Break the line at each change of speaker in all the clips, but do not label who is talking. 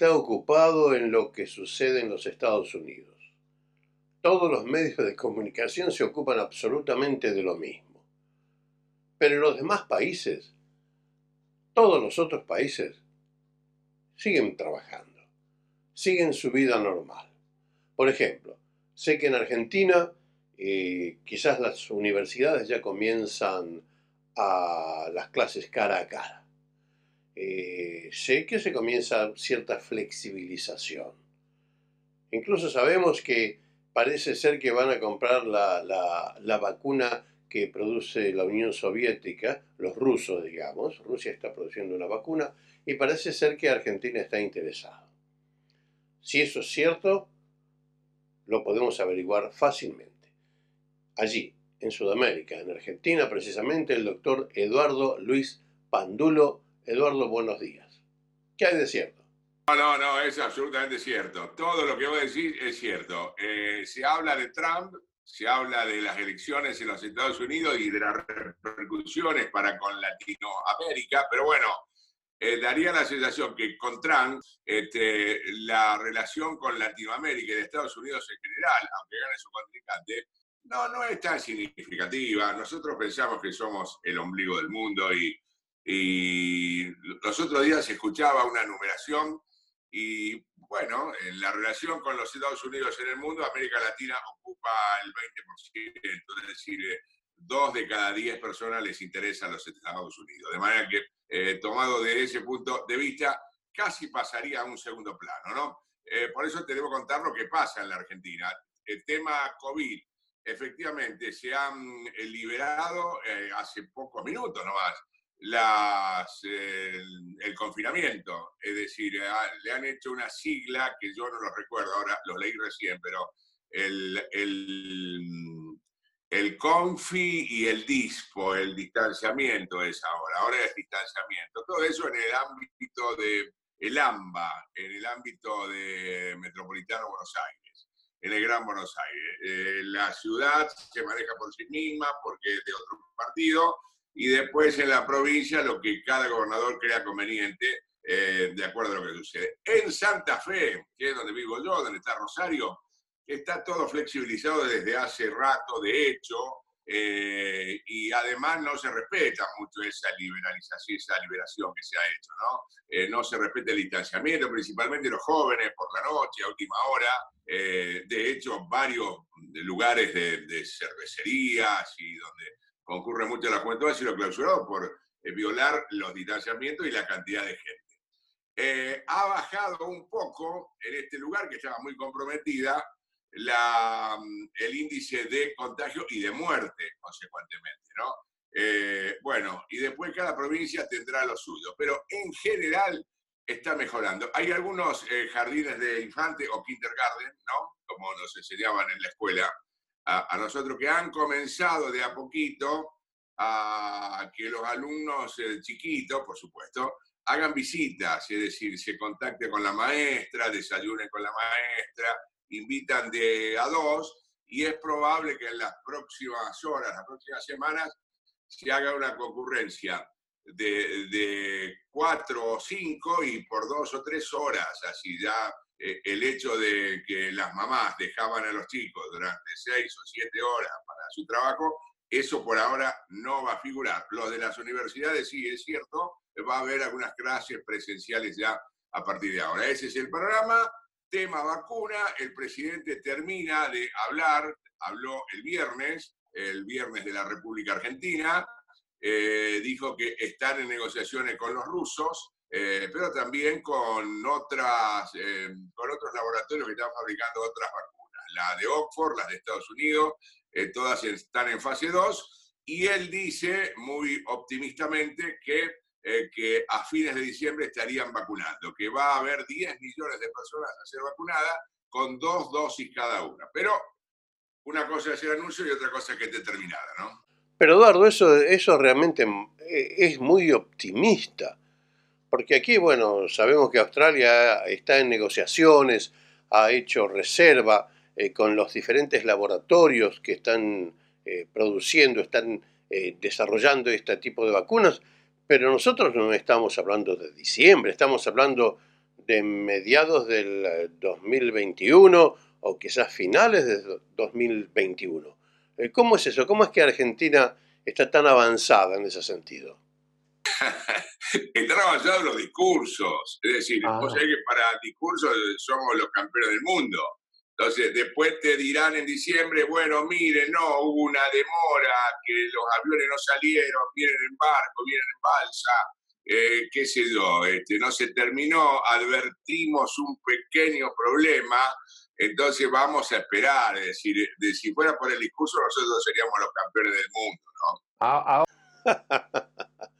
está ocupado en lo que sucede en los Estados Unidos. Todos los medios de comunicación se ocupan absolutamente de lo mismo. Pero en los demás países, todos los otros países, siguen trabajando, siguen su vida normal. Por ejemplo, sé que en Argentina eh, quizás las universidades ya comienzan a las clases cara a cara. Eh, sé que se comienza cierta flexibilización. Incluso sabemos que parece ser que van a comprar la, vacuna que produce la Unión Soviética, los rusos, digamos. Rusia está produciendo una vacuna y parece ser que Argentina está interesada. Si eso es cierto, lo podemos averiguar fácilmente. Allí, en Sudamérica, en Argentina, precisamente, el doctor Eduardo Luis Pandulo. Eduardo, buenos días. ¿Qué hay de cierto?
No, no, no, es absolutamente cierto. Todo lo que voy a decir es cierto. Eh, se habla de Trump, se habla de las elecciones en los Estados Unidos y de las repercusiones para con Latinoamérica, pero bueno, eh, daría la sensación que con Trump este, la relación con Latinoamérica y de Estados Unidos en general, aunque gane su contrincante, no, no es tan significativa. Nosotros pensamos que somos el ombligo del mundo y, y los otros días escuchaba una numeración y bueno, en la relación con los Estados Unidos en el mundo, América Latina ocupa el 20%, es decir, eh, dos de cada diez personas les interesan los Estados Unidos. De manera que, eh, tomado de ese punto de vista, casi pasaría a un segundo plano, ¿no? Eh, por eso te debo contar lo que pasa en la Argentina. El tema COVID, efectivamente, se han liberado hace pocos minutos nomás las, el, confinamiento, es decir, le han hecho una sigla que yo no lo recuerdo, ahora lo leí recién, pero el, el, el confi y el dispo, el distanciamiento es ahora, ahora es distanciamiento. Todo eso en el ámbito de el AMBA, en el ámbito de Metropolitano Buenos Aires, en el Gran Buenos Aires. Eh, la ciudad se maneja por sí misma porque es de otro partido, y después en la provincia lo que cada gobernador crea conveniente eh, de acuerdo a lo que sucede. En Santa Fe, que es donde vivo yo, donde está Rosario, está todo flexibilizado desde hace rato, de hecho, eh, y además no se respeta mucho esa liberalización, esa liberación que se ha hecho, ¿no? Eh, no se respeta el distanciamiento, principalmente los jóvenes por la noche, a última hora. de hecho, varios lugares de, de cervecerías y donde concurre mucho la juventud, ha sido clausurado por eh, violar los distanciamientos y la cantidad de gente. Eh, ha bajado un poco en este lugar que estaba muy comprometida la, mm, el índice de contagio y de muerte, consecuentemente, ¿no? Eh, bueno, y después cada provincia tendrá lo suyo, pero en general está mejorando. Hay algunos jardines de infante o kindergarten, ¿no? Como nos enseñaban en la escuela, a, nosotros que han comenzado de a poquito a que los alumnos eh, chiquitos, por supuesto, hagan visitas, es decir, se contacte con la maestra, desayunen con la maestra, invitan de a dos y es probable que en las próximas horas, las próximas semanas, se haga una concurrencia de, de cuatro o cinco y por dos o tres horas, así ya el hecho de que las mamás dejaban a los chicos durante seis o siete horas para su trabajo, eso por ahora no va a figurar. Lo de las universidades sí es cierto, va a haber algunas clases presenciales ya a partir de ahora. Ese es el programa. Tema vacuna, el presidente termina de hablar, habló el viernes, el viernes de la República Argentina, eh, dijo que están en negociaciones con los rusos, eh, pero también con, otras, eh, con otros laboratorios que están fabricando otras vacunas. La de Oxford, las de Estados Unidos, eh, todas están en fase 2, y él dice muy optimistamente que, que a fines de diciembre estarían vacunando, que va a haber 10 millones de personas a ser vacunadas con dos dosis cada una. Pero una cosa es el anuncio y otra cosa es que esté terminada, ¿no?
Pero Eduardo, eso, eso realmente es muy optimista porque aquí, bueno, sabemos que Australia está en negociaciones, ha hecho reserva eh, con los diferentes laboratorios que están eh, produciendo, están eh, desarrollando este tipo de vacunas, pero nosotros no estamos hablando de diciembre, estamos hablando de mediados del 2021 o quizás finales de 2021. ¿Cómo es eso? ¿Cómo es que Argentina está tan avanzada en ese sentido?
están avanzados los discursos. Es decir, ah. vos sabés que para discursos somos los campeones del mundo. Entonces, después te dirán en diciembre, bueno, miren, no, hubo una demora, que los aviones no salieron, vienen en barco, vienen en balsa, eh, qué sé yo, este, no se terminó, advertimos un pequeño problema, entonces vamos a esperar, es decir, de, si fuera por el discurso nosotros seríamos los campeones del mundo, ¿no?
Ah, ah.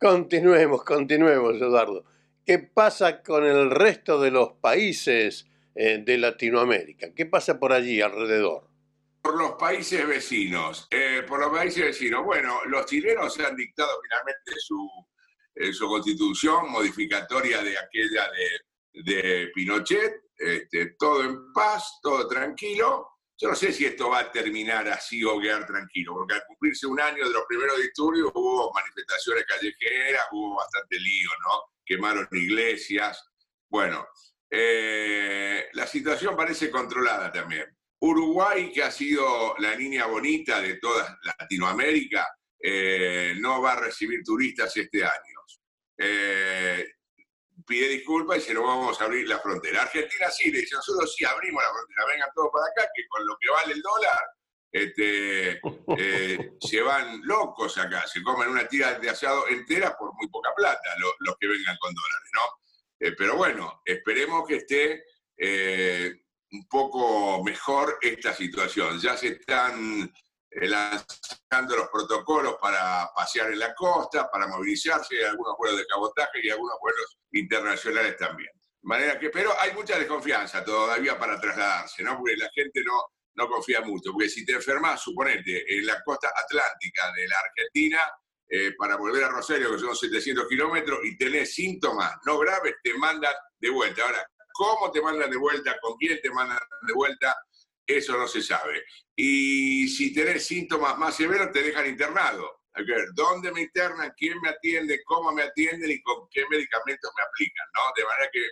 continuemos, continuemos, Eduardo. ¿Qué pasa con el resto de los países eh, de Latinoamérica? ¿Qué pasa por allí alrededor?
Por los países vecinos. Eh, por los países vecinos. Bueno, los chilenos han dictado finalmente su, eh, su constitución modificatoria de aquella de, de Pinochet este, todo en paz, todo tranquilo. Yo no sé si esto va a terminar así o quedar tranquilo, porque al cumplirse un año de los primeros disturbios hubo manifestaciones callejeras, hubo bastante lío, ¿no? Quemaron iglesias. Bueno, eh, la situación parece controlada también. Uruguay, que ha sido la niña bonita de toda Latinoamérica, eh, no va a recibir turistas este año. Eh, pide disculpas y se nos vamos a abrir la frontera. Argentina sí, le dice, nosotros sí abrimos la frontera, vengan todos para acá, que con lo que vale el dólar, este, eh, se van locos acá, se comen una tira de asado entera por muy poca plata, los que vengan con dólares, ¿no? Eh, pero bueno, esperemos que esté eh, un poco mejor esta situación. Ya se están lanzando los protocolos para pasear en la costa, para movilizarse, algunos vuelos de cabotaje y algunos vuelos internacionales también. Manera que, pero hay mucha desconfianza todavía para trasladarse, ¿no? Porque la gente no, no confía mucho. Porque si te enfermas, suponete, en la costa atlántica de la Argentina, eh, para volver a Rosario, que son 700 kilómetros, y tenés síntomas no graves, te mandan de vuelta. Ahora, ¿cómo te mandan de vuelta? ¿Con quién te mandan de vuelta? Eso no se sabe. Y si tenés síntomas más severos, te dejan internado. Hay que ver dónde me internan, quién me atiende, cómo me atienden y con qué medicamentos me aplican, ¿no? De manera que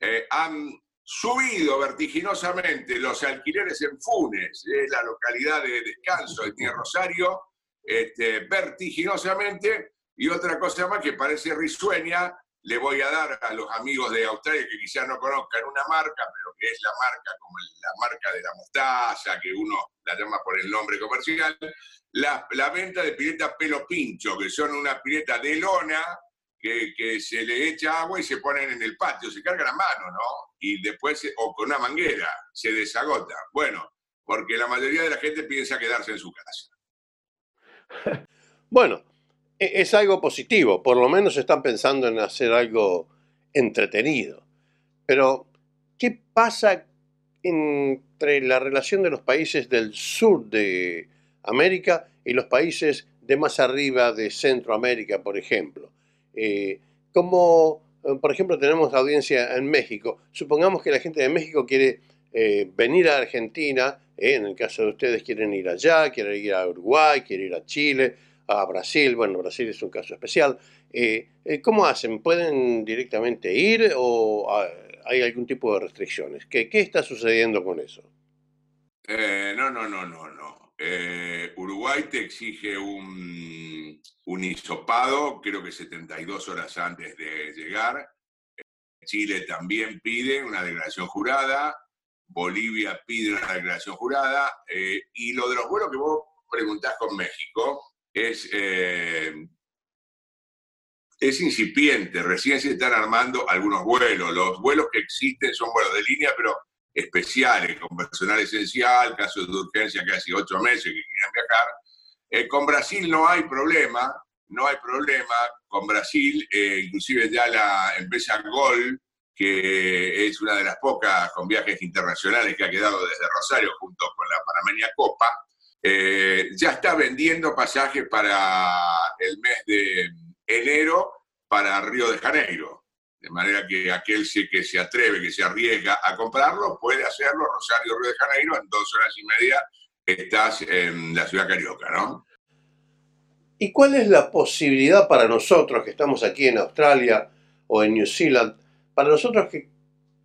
eh, han subido vertiginosamente los alquileres en Funes, es la localidad de descanso de Rosario, este, vertiginosamente, y otra cosa más que parece risueña, le voy a dar a los amigos de Australia que quizás no conozcan una marca, pero que es la marca como la marca de la mostaza, que uno la llama por el nombre comercial, la, venta de piletas pelo pincho, que son una pileta de lona que, que, se le echa agua y se ponen en el patio, se carga la mano, ¿no? Y después, o con una manguera, se desagota. Bueno, porque la mayoría de la gente piensa quedarse en su
casa. Bueno, es algo positivo, por lo menos están pensando en hacer algo entretenido. Pero, ¿qué pasa entre la relación de los países del sur de América y los países de más arriba de Centroamérica, por ejemplo? Eh, como, eh, por ejemplo, tenemos audiencia en México. Supongamos que la gente de México quiere eh, venir a Argentina, en el caso de ustedes quieren ir allá, quieren ir a Uruguay, quieren ir a Chile, a Brasil, bueno, Brasil es un caso especial. Eh, eh, ¿Cómo hacen? ¿Pueden directamente ir o hay algún tipo de restricciones? ¿Qué, qué está sucediendo con eso?
Eh, no, no, no, no, no. Uruguay te exige un, un hisopado, creo que 72 horas antes de llegar. Chile también pide una declaración jurada. Bolivia pide una declaración jurada. y lo de los vuelos que vos preguntás con México, es, eh, es incipiente, recién se están armando algunos vuelos. Los vuelos que existen son vuelos de línea, pero especiales, con personal esencial, casos de urgencia casi ocho meses que quieran viajar. Eh, con Brasil no hay problema, no hay problema. Con Brasil, eh, inclusive ya la empresa Gol, que es una de las pocas con viajes internacionales que ha quedado desde Rosario junto con la Panameña Copa, eh, ya está vendiendo pasajes para el mes de enero para Río de Janeiro. De manera que aquel que se atreve, que se arriesga a comprarlo, puede hacerlo. Rosario, Río de Janeiro, en dos horas y media estás en la ciudad carioca, ¿no?
¿Y cuál es la posibilidad para nosotros que estamos aquí en Australia o en New Zealand para nosotros que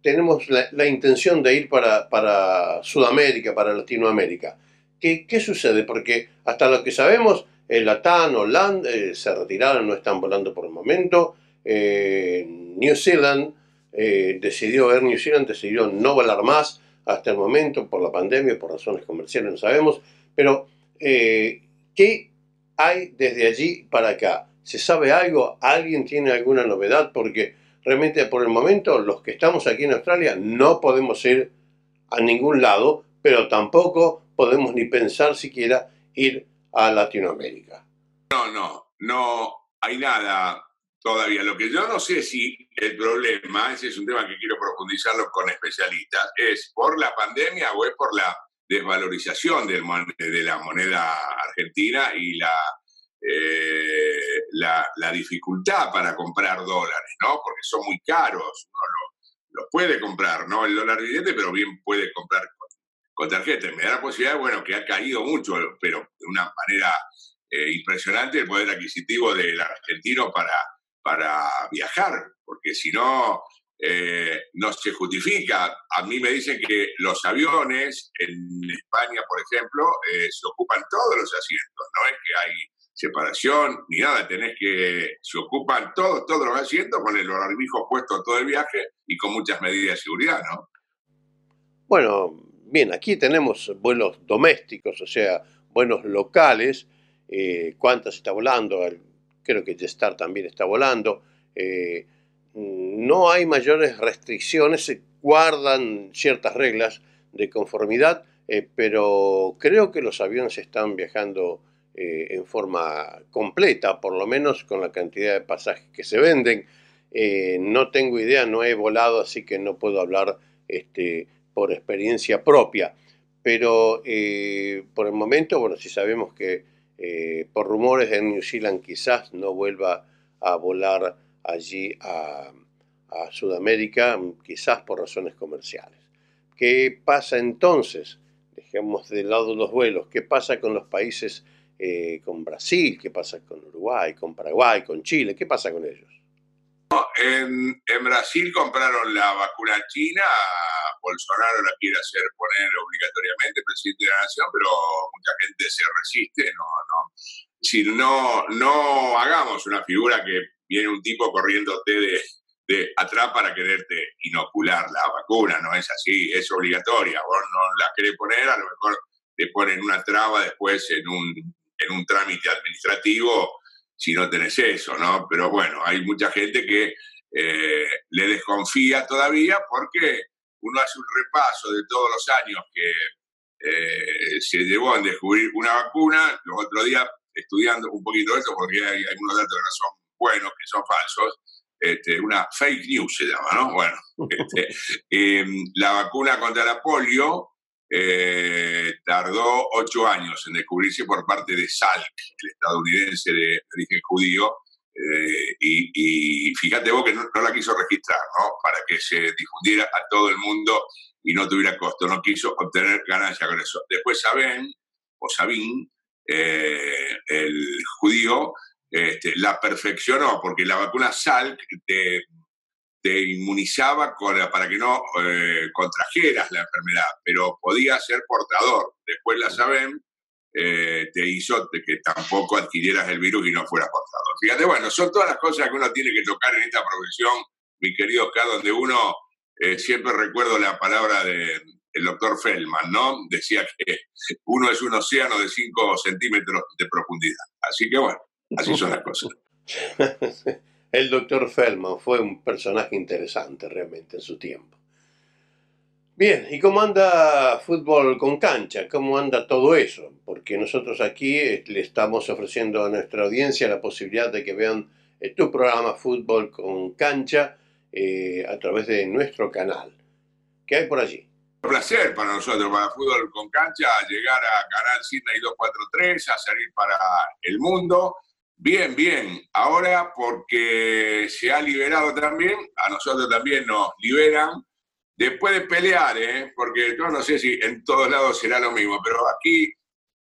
tenemos la, intención de ir para, Sudamérica, para Latinoamérica, ¿qué, ¿qué, sucede? Porque hasta lo que sabemos, el Latam, Holanda, eh, se retiraron, no están volando por el momento. Eh, New Zealand eh, decidió, Air New Zealand decidió no volar más hasta el momento por la pandemia, por razones comerciales, no sabemos. Pero, ¿qué hay desde allí para acá? ¿Se sabe algo? ¿Alguien tiene alguna novedad? Porque realmente por el momento los que estamos aquí en Australia no podemos ir a ningún lado, pero tampoco podemos ni pensar siquiera ir a Latinoamérica.
No, no, no hay nada todavía. Lo que yo no sé si el problema, ese es un tema que quiero profundizarlo con especialistas, es por la pandemia o es por la desvalorización de la moneda argentina y la eh, la, dificultad para comprar dólares, ¿no? Porque son muy caros, uno los puede comprar, ¿no? El dólar billete, pero bien puede comprar con, tarjeta. Me da la posibilidad, bueno, que ha caído mucho, pero de una manera eh, impresionante el poder adquisitivo del argentino para, para viajar, porque si no, eh, no se justifica. A mí me dicen que los aviones en España, por ejemplo, se ocupan todos los asientos, no es que hay separación, ni nada, tenés que, se ocupan todos, todos los asientos con el barbijo puesto todo el viaje y con muchas medidas de seguridad, ¿no?
Bueno, bien, aquí tenemos vuelos domésticos, o sea, vuelos locales, eh, Qantas está volando, creo que Jetstar también está volando, eh, no hay mayores restricciones, se guardan ciertas reglas de conformidad, eh, pero creo que los aviones están viajando en forma completa, por lo menos con la cantidad de pasajes que se venden. No tengo idea, no he volado, así que no puedo hablar este, por experiencia propia. Pero eh, por el momento, bueno, si sabemos que por rumores en New Zealand quizás no vuelva a volar allí a, a Sudamérica, quizás por razones comerciales. ¿Qué pasa entonces? Dejemos de lado los vuelos. ¿Qué pasa con los países eh, con Brasil, qué pasa con Uruguay, con Paraguay, con Chile, qué pasa con ellos.
en, Brasil compraron la vacuna china, Bolsonaro la quiere hacer poner obligatoriamente presidente de la nación, pero mucha gente se resiste, no, no. Si no, no hagamos una figura que viene un tipo corriéndote de, de atrás para quererte inocular la vacuna, no es así, es obligatoria, vos no la querés poner, a lo mejor te ponen una traba después en un en un trámite administrativo si no tenés eso, ¿no? Pero bueno, hay mucha gente que eh, le desconfía todavía porque uno hace un repaso de todos los años que eh, se llevó a descubrir una vacuna, los otros días estudiando un poquito eso porque hay algunos datos que no son buenos, que son falsos, este, una fake news se llama, ¿no? Bueno, este, em, la vacuna contra la polio eh, tardó ocho años en descubrirse por parte de Salk, el estadounidense de, origen judío, eh, y, fíjate vos que no, la quiso registrar, ¿no? Para que se difundiera a todo el mundo y no tuviera costo, no quiso obtener ganancia con eso. Después Sabén, o Sabín, eh, el judío, este, la perfeccionó, porque la vacuna Salk te inmunizaba para que no eh, contrajeras la enfermedad, pero podía ser portador. Después la saben, eh, te hizo que tampoco adquirieras el virus y no fueras portador. Fíjate, bueno, son todas las cosas que uno tiene que tocar en esta profesión, mi querido Oscar, donde uno eh, siempre recuerdo la palabra del doctor Feldman, ¿no? Decía que uno es un océano de 5 centímetros de profundidad. Así que bueno, así son las cosas.
El doctor Feldman fue un personaje interesante realmente en su tiempo. Bien, ¿y cómo anda fútbol con cancha? ¿Cómo anda todo eso? Porque nosotros aquí eh, le estamos ofreciendo a nuestra audiencia la posibilidad de que vean eh, tu programa Fútbol con cancha eh, a través de nuestro canal. ¿Qué hay por allí?
Un placer para nosotros, para Fútbol con cancha, llegar a Canal Sydney 243, a salir para el mundo Bien, bien. Ahora porque se ha liberado también, a nosotros también nos liberan, después de pelear, ¿eh? porque yo no sé si en todos lados será lo mismo, pero aquí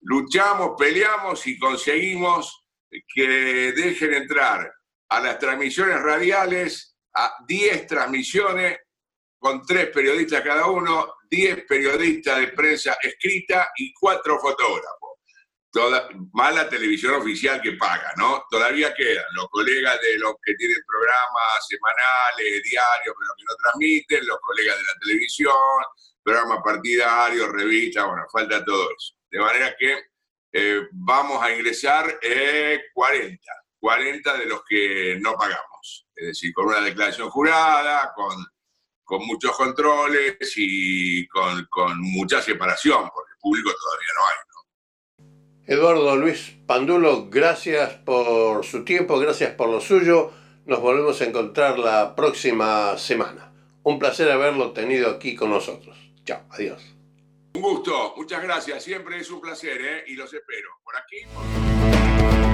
luchamos, peleamos y conseguimos que dejen entrar a las transmisiones radiales a 10 transmisiones con tres periodistas cada uno, 10 periodistas de prensa escrita y cuatro fotógrafos. Toda, más la televisión oficial que paga, ¿no? Todavía quedan los colegas de los que tienen programas semanales, diarios, pero que no transmiten, los colegas de la televisión, programas partidarios, revistas, bueno, falta todo eso. De manera que eh, vamos a ingresar 40, 40 de los que no pagamos. Es decir, con una declaración jurada, con con muchos controles y con, mucha separación, porque público todavía no hay.
Eduardo Luis Pandulo, gracias por su tiempo, gracias por lo suyo. Nos volvemos a encontrar la próxima semana. Un placer haberlo tenido aquí con nosotros. Chao, adiós.
Un gusto, muchas gracias. Siempre es un placer, ¿eh? Y los espero. Por aquí.